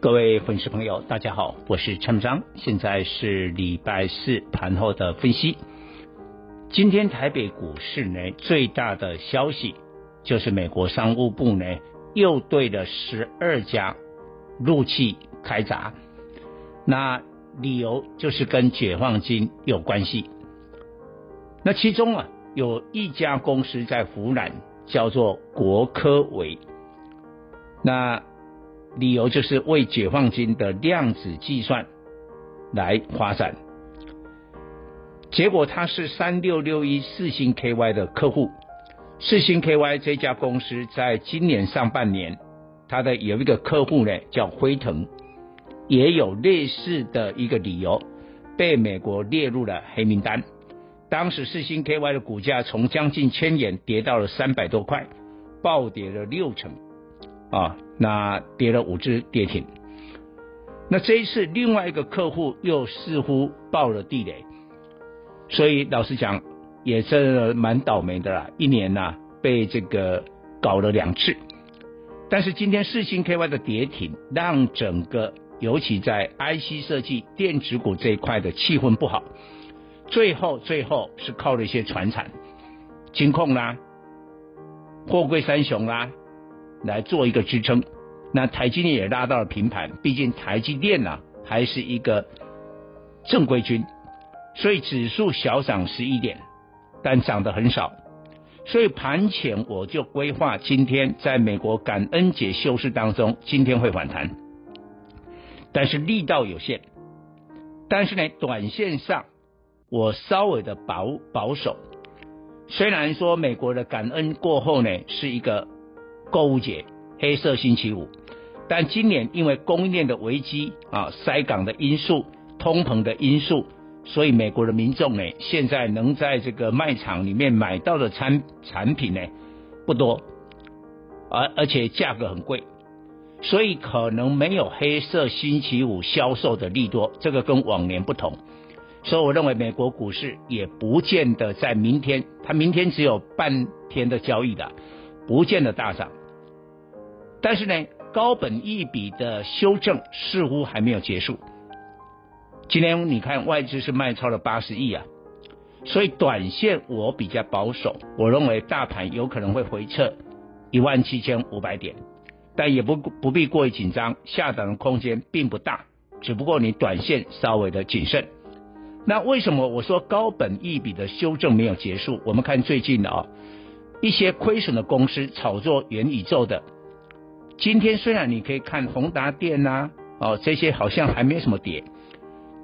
各位粉丝朋友，大家好，我是陈章，现在是礼拜四盘后的分析。今天台北股市呢，最大的消息就是美国商务部呢又对了十二家陆企开闸，那理由就是跟解放军有关系。那其中啊。有一家公司在湖南叫做国科微，那理由就是为解放军的量子计算来发展。结果他是三六六一四星 KY 的客户，四星 KY 这家公司在今年上半年，他的有一个客户呢叫辉腾，也有类似的一个理由，被美国列入了黑名单。当时四星 KY 的股价从将近千元跌到了三百多块，暴跌了六成，啊，那跌了五只跌停。那这一次另外一个客户又似乎爆了地雷，所以老实讲也真的蛮倒霉的啦，一年呐、被这个搞了两次。但是今天四星 KY 的跌停，让整个尤其在 IC 设计电子股这一块的气氛不好。最后，最后是靠了一些传产、金控啦、货柜三雄啦来做一个支撑。那台积电也拉到了平盘，毕竟台积电呢、啊、还是一个正规军，所以指数小涨十一点，但涨得很少。所以盘前我就规划今天在美国感恩节休市当中，今天会反弹，但是力道有限。但是呢，短线上。我稍微的保保守，虽然说美国的感恩过后呢是一个购物节，黑色星期五，但今年因为供应链的危机啊，塞港的因素、通膨的因素，所以美国的民众呢现在能在这个卖场里面买到的产产品呢不多，而而且价格很贵，所以可能没有黑色星期五销售的利多，这个跟往年不同。所以我认为美国股市也不见得在明天，它明天只有半天的交易的，不见得大涨。但是呢，高本一笔的修正似乎还没有结束。今天你看外资是卖超了八十亿啊，所以短线我比较保守，我认为大盘有可能会回撤一万七千五百点，但也不不必过于紧张，下档的空间并不大，只不过你短线稍微的谨慎。那为什么我说高本一笔的修正没有结束？我们看最近的啊，一些亏损的公司炒作元宇宙的，今天虽然你可以看宏达电呐，哦这些好像还没什么跌，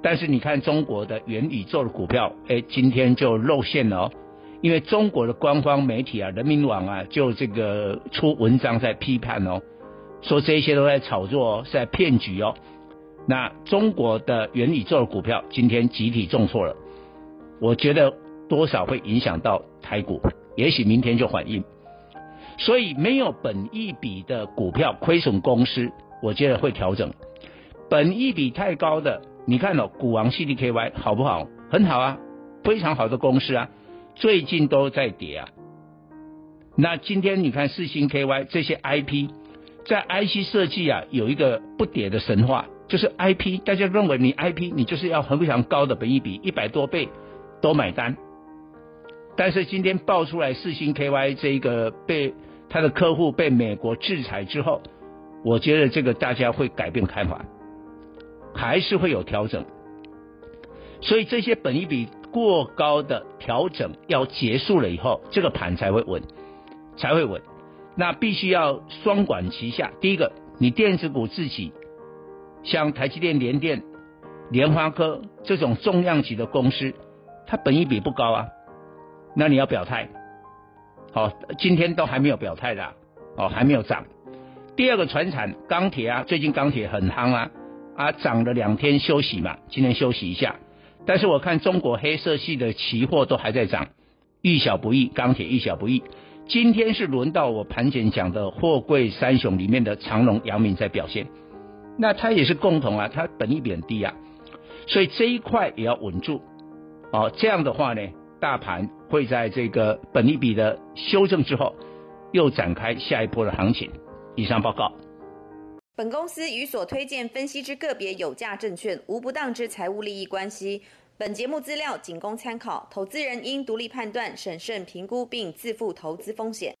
但是你看中国的元宇宙的股票，哎，今天就露馅了哦，因为中国的官方媒体啊，人民网啊，就这个出文章在批判哦，说这些都在炒作，在骗局哦。那中国的元宇宙的股票今天集体重挫了，我觉得多少会影响到台股，也许明天就反应。所以没有本一比的股票亏损公司，我觉得会调整。本一比太高的，你看哦，股王 CDKY 好不好？很好啊，非常好的公司啊，最近都在跌啊。那今天你看四星 KY 这些 IP 在 IC 设计啊，有一个不跌的神话。就是 IP，大家认为你 IP 你就是要很非常高的本一比，一百多倍都买单。但是今天爆出来四星 KY 这一个被他的客户被美国制裁之后，我觉得这个大家会改变看法，还是会有调整。所以这些本益比过高的调整要结束了以后，这个盘才会稳，才会稳。那必须要双管齐下，第一个你电子股自己。像台积电、联电、联发科这种重量级的公司，它本益比不高啊，那你要表态。好，今天都还没有表态的，哦，还没有涨。第二个船产钢铁啊，最近钢铁很夯啊，啊，涨了两天休息嘛，今天休息一下。但是我看中国黑色系的期货都还在涨，遇小不易，钢铁遇小不易。今天是轮到我盘前讲的货柜三雄里面的长荣、阳明在表现，那它也是共同啊，它本益比很低啊，所以这一块也要稳住哦。这样的话呢，大盘会在这个本利比的修正之后，又展开下一波的行情。以上报告。本公司与所推荐分析之个别有价证券无不当之财务利益关系。本节目资料仅供参考，投资人应独立判断、审慎评估并自负投资风险。